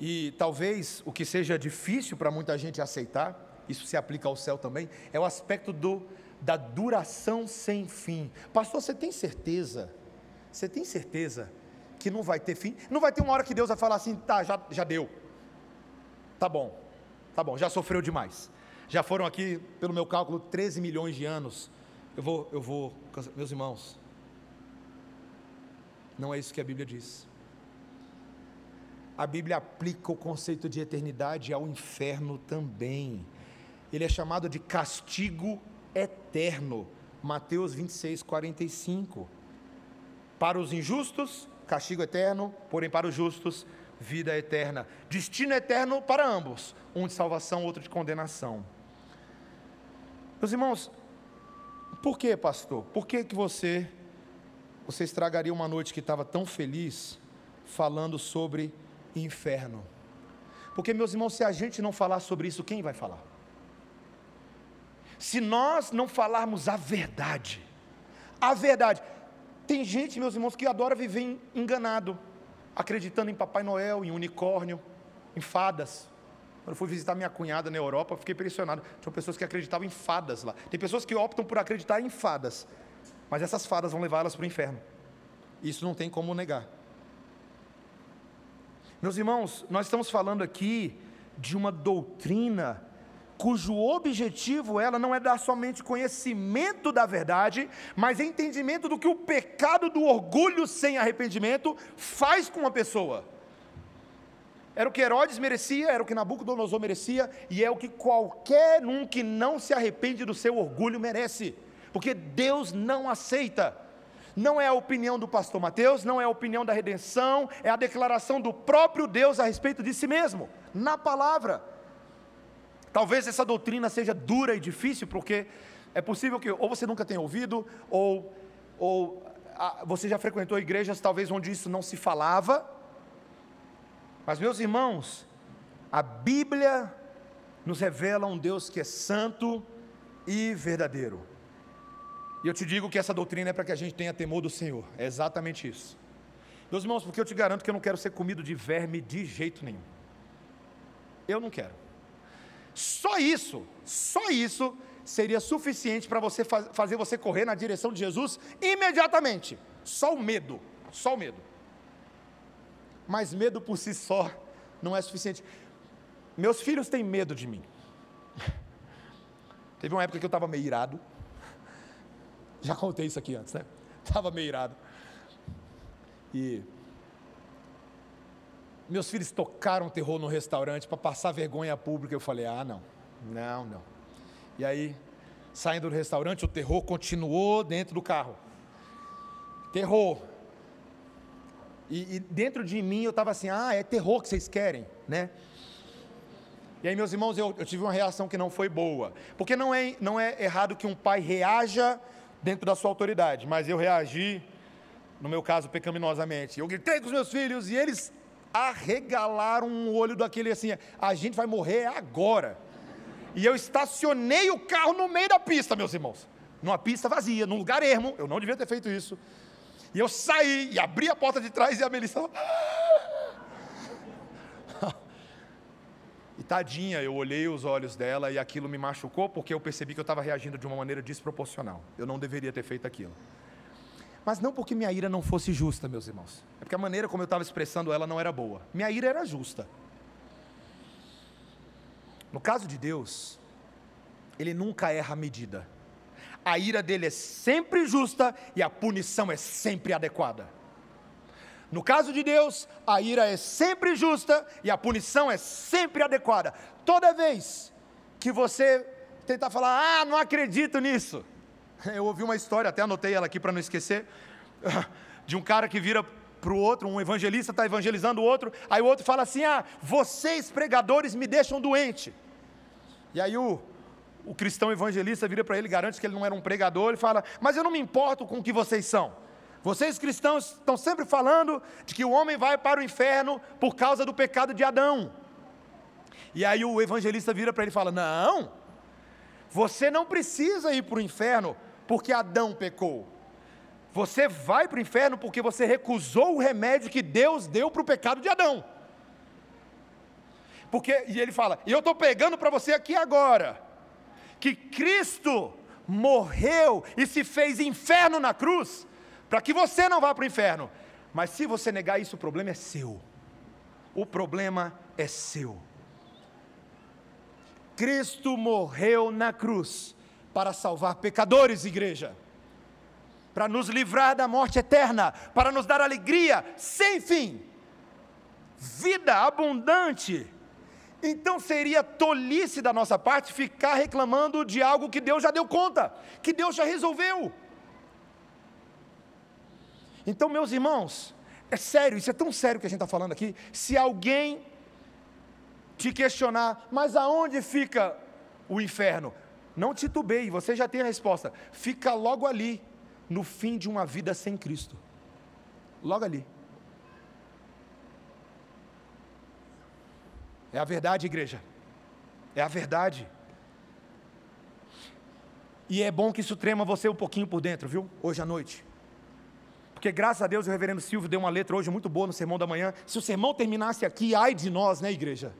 E talvez o que seja difícil para muita gente aceitar, isso se aplica ao céu também, é o aspecto do da duração sem fim. Pastor, você tem certeza? Você tem certeza que não vai ter fim? Não vai ter uma hora que Deus vai falar assim, tá, já, já deu. Tá bom, tá bom, já sofreu demais. Já foram aqui, pelo meu cálculo, 13 milhões de anos. Eu vou, eu vou, meus irmãos, não é isso que a Bíblia diz. A Bíblia aplica o conceito de eternidade ao inferno também. Ele é chamado de castigo eterno. Mateus 26, 45. Para os injustos, castigo eterno, porém para os justos, vida eterna. Destino eterno para ambos, um de salvação, outro de condenação. Meus irmãos, por que, pastor? Por que, que você, você estragaria uma noite que estava tão feliz falando sobre inferno? Porque, meus irmãos, se a gente não falar sobre isso, quem vai falar? Se nós não falarmos a verdade, a verdade, tem gente, meus irmãos, que adora viver enganado, acreditando em Papai Noel, em unicórnio, em fadas. Quando eu fui visitar minha cunhada na Europa, fiquei impressionado. Tinha pessoas que acreditavam em fadas lá. Tem pessoas que optam por acreditar em fadas, mas essas fadas vão levá-las para o inferno. Isso não tem como negar. Meus irmãos, nós estamos falando aqui de uma doutrina cujo objetivo ela não é dar somente conhecimento da verdade, mas entendimento do que o pecado do orgulho sem arrependimento faz com uma pessoa. Era o que Herodes merecia, era o que Nabucodonosor merecia, e é o que qualquer um que não se arrepende do seu orgulho merece, porque Deus não aceita. Não é a opinião do pastor Mateus, não é a opinião da redenção, é a declaração do próprio Deus a respeito de si mesmo, na palavra. Talvez essa doutrina seja dura e difícil, porque é possível que ou você nunca tenha ouvido, ou, ou a, você já frequentou igrejas talvez onde isso não se falava. Mas, meus irmãos, a Bíblia nos revela um Deus que é santo e verdadeiro. E eu te digo que essa doutrina é para que a gente tenha temor do Senhor. É exatamente isso. Meus irmãos, porque eu te garanto que eu não quero ser comido de verme de jeito nenhum. Eu não quero. Só isso, só isso seria suficiente para você faz, fazer você correr na direção de Jesus imediatamente. Só o medo, só o medo. Mas medo por si só não é suficiente. Meus filhos têm medo de mim. Teve uma época que eu estava meio irado. Já contei isso aqui antes, né? Estava meio irado. E meus filhos tocaram terror no restaurante para passar vergonha pública. Eu falei: ah, não, não, não. E aí, saindo do restaurante, o terror continuou dentro do carro. Terror. E, e dentro de mim eu estava assim: ah, é terror que vocês querem, né? E aí, meus irmãos, eu, eu, tive uma reação que não foi boa. Porque não é, não é errado que um pai reaja dentro da sua autoridade, mas eu reagi, no meu caso, pecaminosamente. Eu gritei com os meus filhos e eles arregalaram um olho daquele assim: a gente vai morrer agora. E eu estacionei o carro no meio da pista, meus irmãos. Numa pista vazia, num lugar ermo. Eu não devia ter feito isso. E eu saí e abri a porta de trás e a Melissa. E tadinha, eu olhei os olhos dela e aquilo me machucou porque eu percebi que eu estava reagindo de uma maneira desproporcional. Eu não deveria ter feito aquilo. Mas não porque minha ira não fosse justa, meus irmãos. É porque a maneira como eu estava expressando ela não era boa. Minha ira era justa. No caso de Deus, ele nunca erra a medida. A ira dele é sempre justa e a punição é sempre adequada. No caso de Deus, a ira é sempre justa e a punição é sempre adequada. Toda vez que você tentar falar, ah, não acredito nisso. Eu ouvi uma história, até anotei ela aqui para não esquecer, de um cara que vira para o outro, um evangelista está evangelizando o outro, aí o outro fala assim: ah, vocês pregadores me deixam doente. E aí o, o cristão evangelista vira para ele, garante que ele não era um pregador, e fala: mas eu não me importo com o que vocês são. Vocês cristãos estão sempre falando de que o homem vai para o inferno por causa do pecado de Adão. E aí o evangelista vira para ele e fala: Não, você não precisa ir para o inferno porque Adão pecou. Você vai para o inferno porque você recusou o remédio que Deus deu para o pecado de Adão. Porque, e ele fala, e eu estou pegando para você aqui agora, que Cristo morreu e se fez inferno na cruz, para que você não vá para o inferno. Mas se você negar isso, o problema é seu. O problema é seu. Cristo morreu na cruz para salvar pecadores, igreja, para nos livrar da morte eterna, para nos dar alegria sem fim, vida abundante. Então seria tolice da nossa parte ficar reclamando de algo que Deus já deu conta, que Deus já resolveu. Então, meus irmãos, é sério, isso é tão sério que a gente está falando aqui. Se alguém te questionar, mas aonde fica o inferno? Não titubeie, você já tem a resposta. Fica logo ali, no fim de uma vida sem Cristo. Logo ali. É a verdade, igreja. É a verdade. E é bom que isso trema você um pouquinho por dentro, viu? Hoje à noite. Porque graças a Deus o reverendo Silvio deu uma letra hoje muito boa no sermão da manhã. Se o sermão terminasse aqui, ai de nós, né, igreja?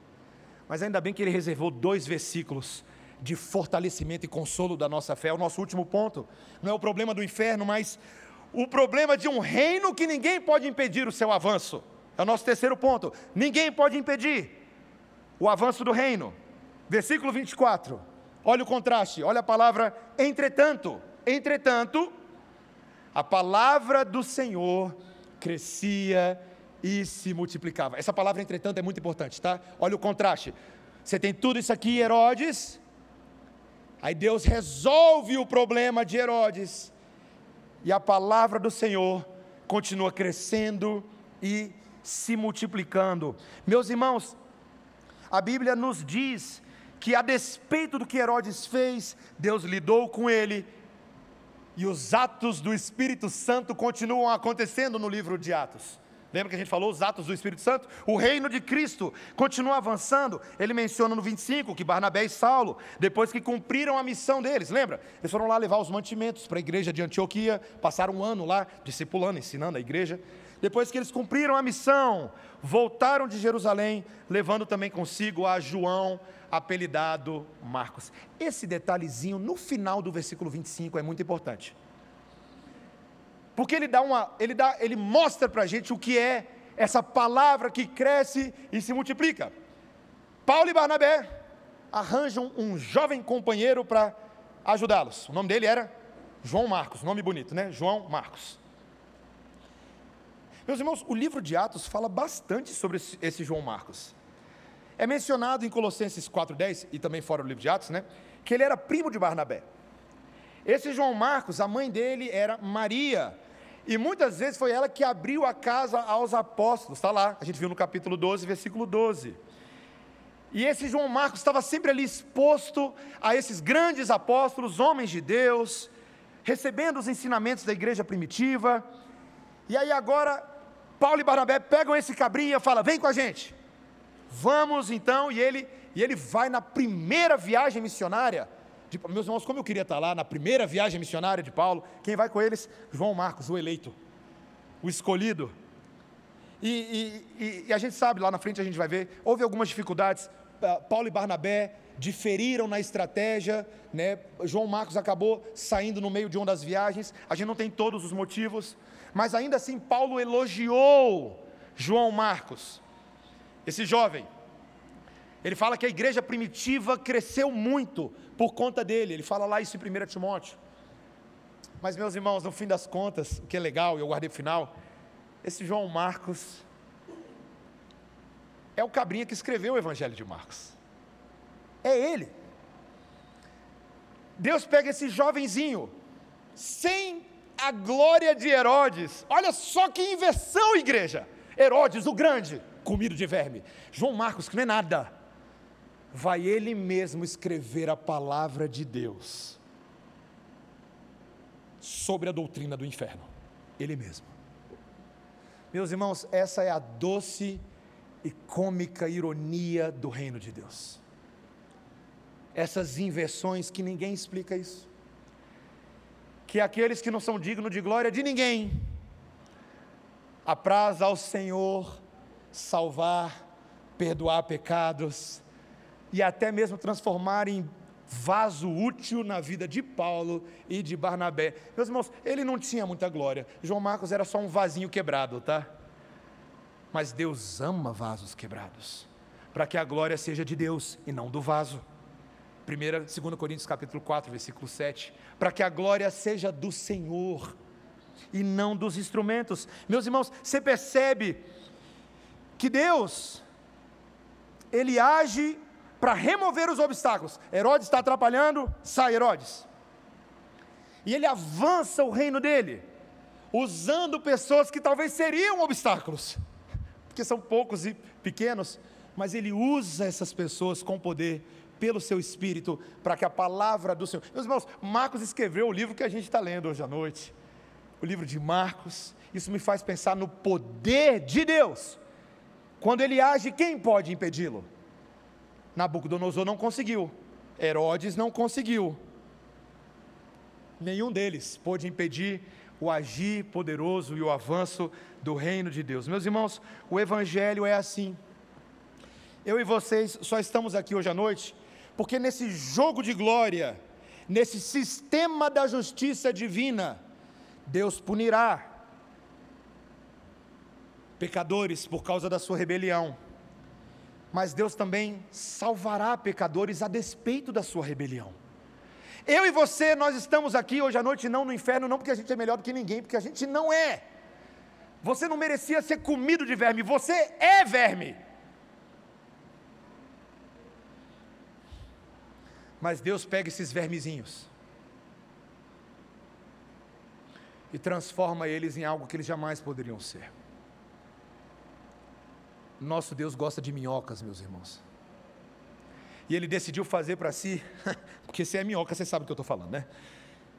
Mas ainda bem que ele reservou dois versículos de fortalecimento e consolo da nossa fé. É o nosso último ponto. Não é o problema do inferno, mas o problema de um reino que ninguém pode impedir o seu avanço. É o nosso terceiro ponto. Ninguém pode impedir o avanço do reino. Versículo 24. Olha o contraste, olha a palavra entretanto. Entretanto, a palavra do Senhor crescia e se multiplicava. Essa palavra, entretanto, é muito importante, tá? Olha o contraste. Você tem tudo isso aqui, Herodes. Aí Deus resolve o problema de Herodes. E a palavra do Senhor continua crescendo e se multiplicando. Meus irmãos, a Bíblia nos diz que, a despeito do que Herodes fez, Deus lidou com ele e os atos do Espírito Santo continuam acontecendo no livro de Atos. Lembra que a gente falou os atos do Espírito Santo? O reino de Cristo continua avançando. Ele menciona no 25 que Barnabé e Saulo, depois que cumpriram a missão deles, lembra? Eles foram lá levar os mantimentos para a igreja de Antioquia, passaram um ano lá discipulando, ensinando a igreja. Depois que eles cumpriram a missão, voltaram de Jerusalém, levando também consigo a João, apelidado Marcos. Esse detalhezinho no final do versículo 25 é muito importante. Porque ele dá uma, ele dá, ele mostra para a gente o que é essa palavra que cresce e se multiplica. Paulo e Barnabé arranjam um jovem companheiro para ajudá-los. O nome dele era João Marcos, nome bonito, né? João Marcos. Meus irmãos, o livro de Atos fala bastante sobre esse, João Marcos. É mencionado em Colossenses 4:10 e também fora do livro de Atos, né? Que ele era primo de Barnabé. Esse João Marcos, a mãe dele era Maria, e muitas vezes foi ela que abriu a casa aos apóstolos, está lá, a gente viu no capítulo 12, versículo 12. E esse João Marcos estava sempre ali exposto a esses grandes apóstolos, homens de Deus, recebendo os ensinamentos da igreja primitiva. E aí agora, Paulo e Barnabé pegam esse cabrinho e falam: vem com a gente. Vamos então, e ele, e ele vai na primeira viagem missionária de, meus irmãos, como eu queria estar lá na primeira viagem missionária de Paulo, quem vai com eles? João Marcos, o eleito, o escolhido. E, e, e a gente sabe, lá na frente a gente vai ver, houve algumas dificuldades. Paulo e Barnabé diferiram na estratégia, né? João Marcos acabou saindo no meio de uma das viagens. A gente não tem todos os motivos, mas ainda assim Paulo elogiou João Marcos, esse jovem. Ele fala que a igreja primitiva cresceu muito por conta dele. Ele fala lá isso em 1 Timóteo. Mas, meus irmãos, no fim das contas, o que é legal, eu guardei o final, esse João Marcos é o cabrinha que escreveu o Evangelho de Marcos. É ele. Deus pega esse jovenzinho, sem a glória de Herodes. Olha só que inversão, igreja. Herodes, o grande, comido de verme. João Marcos, que não é nada vai ele mesmo escrever a palavra de Deus sobre a doutrina do inferno. Ele mesmo. Meus irmãos, essa é a doce e cômica ironia do reino de Deus. Essas inversões que ninguém explica isso. Que aqueles que não são dignos de glória de ninguém, apraz ao Senhor salvar, perdoar pecados, e até mesmo transformar em vaso útil na vida de Paulo e de Barnabé. Meus irmãos, ele não tinha muita glória. João Marcos era só um vasinho quebrado, tá? Mas Deus ama vasos quebrados, para que a glória seja de Deus e não do vaso. 1, 2 Coríntios capítulo 4, versículo 7, para que a glória seja do Senhor e não dos instrumentos. Meus irmãos, você percebe que Deus ele age para remover os obstáculos. Herodes está atrapalhando, sai Herodes. E ele avança o reino dele, usando pessoas que talvez seriam obstáculos, porque são poucos e pequenos, mas ele usa essas pessoas com poder, pelo seu espírito, para que a palavra do Senhor. Meus irmãos, Marcos escreveu o livro que a gente está lendo hoje à noite, o livro de Marcos. Isso me faz pensar no poder de Deus. Quando ele age, quem pode impedi-lo? Nabucodonosor não conseguiu, Herodes não conseguiu. Nenhum deles pôde impedir o agir poderoso e o avanço do reino de Deus. Meus irmãos, o Evangelho é assim. Eu e vocês só estamos aqui hoje à noite porque nesse jogo de glória, nesse sistema da justiça divina, Deus punirá pecadores por causa da sua rebelião mas Deus também salvará pecadores a despeito da sua rebelião. Eu e você, nós estamos aqui hoje à noite não no inferno, não porque a gente é melhor do que ninguém, porque a gente não é. Você não merecia ser comido de verme, você é verme. Mas Deus pega esses vermezinhos e transforma eles em algo que eles jamais poderiam ser. Nosso Deus gosta de minhocas, meus irmãos. E ele decidiu fazer para si, porque se é minhoca, você sabe o que eu estou falando, né?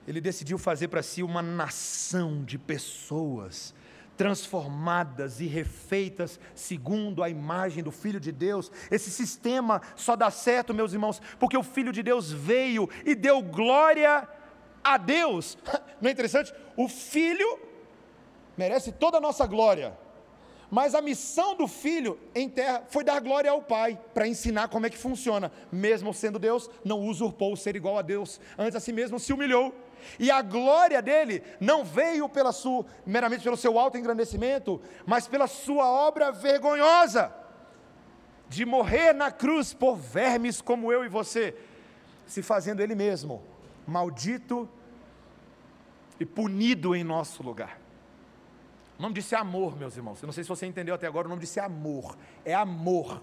Ele decidiu fazer para si uma nação de pessoas transformadas e refeitas segundo a imagem do Filho de Deus. Esse sistema só dá certo, meus irmãos, porque o Filho de Deus veio e deu glória a Deus. Não é interessante? O Filho merece toda a nossa glória. Mas a missão do filho em terra foi dar glória ao Pai, para ensinar como é que funciona. Mesmo sendo Deus, não usurpou o ser igual a Deus, antes a si mesmo se humilhou. E a glória dele não veio pela sua, meramente pelo seu alto engrandecimento, mas pela sua obra vergonhosa de morrer na cruz por vermes como eu e você, se fazendo ele mesmo maldito e punido em nosso lugar. O nome disso é amor, meus irmãos. Eu não sei se você entendeu até agora, o nome disso é amor. É amor.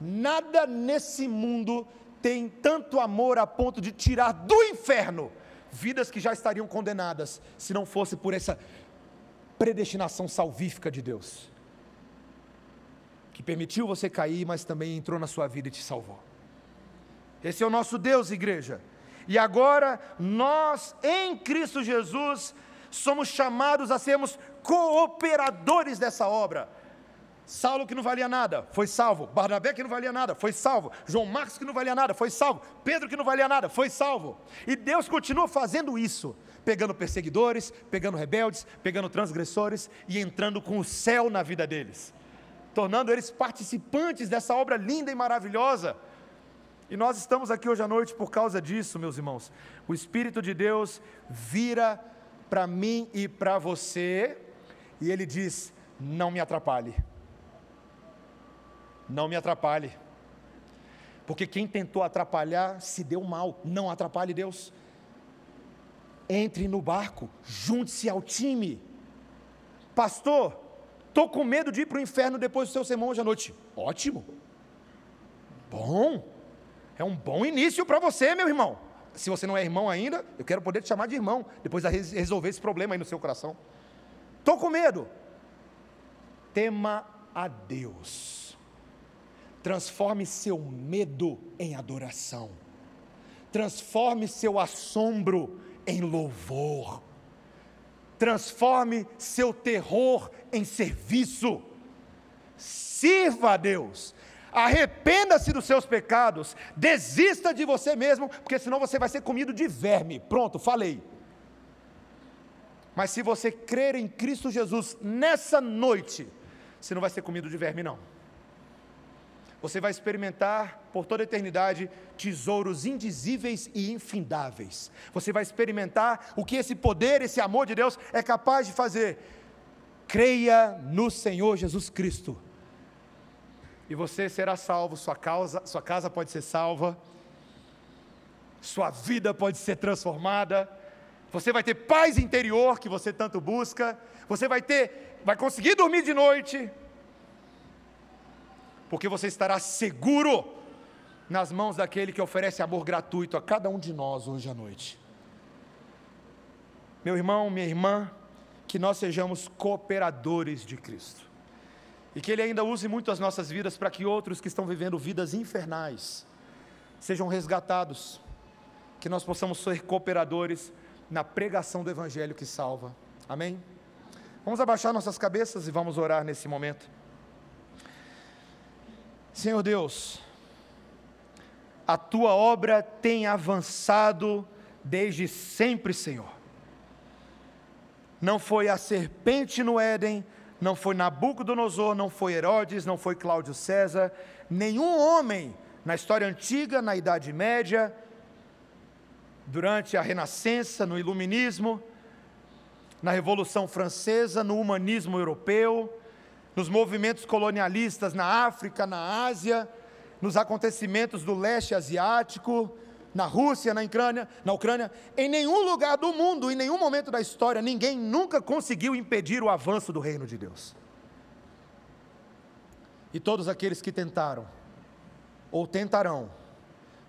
Nada nesse mundo tem tanto amor a ponto de tirar do inferno vidas que já estariam condenadas, se não fosse por essa predestinação salvífica de Deus, que permitiu você cair, mas também entrou na sua vida e te salvou. Esse é o nosso Deus, igreja. E agora nós, em Cristo Jesus, somos chamados a sermos cooperadores dessa obra. Saulo que não valia nada, foi salvo. Barnabé que não valia nada, foi salvo. João Marcos que não valia nada, foi salvo. Pedro que não valia nada, foi salvo. E Deus continua fazendo isso, pegando perseguidores, pegando rebeldes, pegando transgressores e entrando com o céu na vida deles, tornando eles participantes dessa obra linda e maravilhosa. E nós estamos aqui hoje à noite por causa disso, meus irmãos. O Espírito de Deus vira para mim e para você, e ele diz: não me atrapalhe. Não me atrapalhe. Porque quem tentou atrapalhar se deu mal. Não atrapalhe Deus. Entre no barco, junte-se ao time. Pastor, estou com medo de ir para o inferno depois do seu sermão hoje à noite. Ótimo. Bom. É um bom início para você, meu irmão se você não é irmão ainda, eu quero poder te chamar de irmão, depois de resolver esse problema aí no seu coração. Estou com medo. Tema a Deus. Transforme seu medo em adoração. Transforme seu assombro em louvor. Transforme seu terror em serviço. Sirva a Deus Arrependa-se dos seus pecados, desista de você mesmo, porque senão você vai ser comido de verme. Pronto, falei. Mas se você crer em Cristo Jesus nessa noite, você não vai ser comido de verme, não. Você vai experimentar por toda a eternidade tesouros indizíveis e infindáveis. Você vai experimentar o que esse poder, esse amor de Deus é capaz de fazer. Creia no Senhor Jesus Cristo e você será salvo, sua, causa, sua casa pode ser salva, sua vida pode ser transformada, você vai ter paz interior que você tanto busca, você vai ter, vai conseguir dormir de noite, porque você estará seguro nas mãos daquele que oferece amor gratuito a cada um de nós hoje à noite. Meu irmão, minha irmã, que nós sejamos cooperadores de Cristo. E que Ele ainda use muito as nossas vidas para que outros que estão vivendo vidas infernais sejam resgatados. Que nós possamos ser cooperadores na pregação do Evangelho que salva. Amém? Vamos abaixar nossas cabeças e vamos orar nesse momento. Senhor Deus, a tua obra tem avançado desde sempre, Senhor. Não foi a serpente no Éden não foi Nabucodonosor, não foi Herodes, não foi Cláudio César, nenhum homem na história antiga, na Idade Média, durante a Renascença, no Iluminismo, na Revolução Francesa, no humanismo europeu, nos movimentos colonialistas na África, na Ásia, nos acontecimentos do leste asiático, na Rússia, na Ucrânia, na Ucrânia, em nenhum lugar do mundo, em nenhum momento da história, ninguém nunca conseguiu impedir o avanço do reino de Deus. E todos aqueles que tentaram, ou tentarão,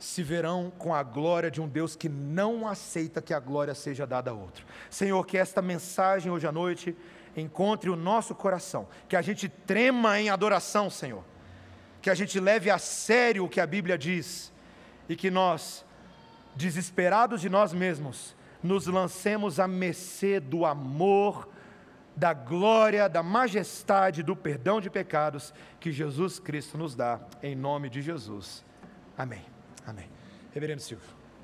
se verão com a glória de um Deus que não aceita que a glória seja dada a outro. Senhor, que esta mensagem hoje à noite encontre o nosso coração, que a gente trema em adoração, Senhor, que a gente leve a sério o que a Bíblia diz e que nós desesperados de nós mesmos, nos lancemos à mercê do amor, da glória, da majestade, do perdão de pecados que Jesus Cristo nos dá, em nome de Jesus. Amém. Amém. Reverendo Silvio.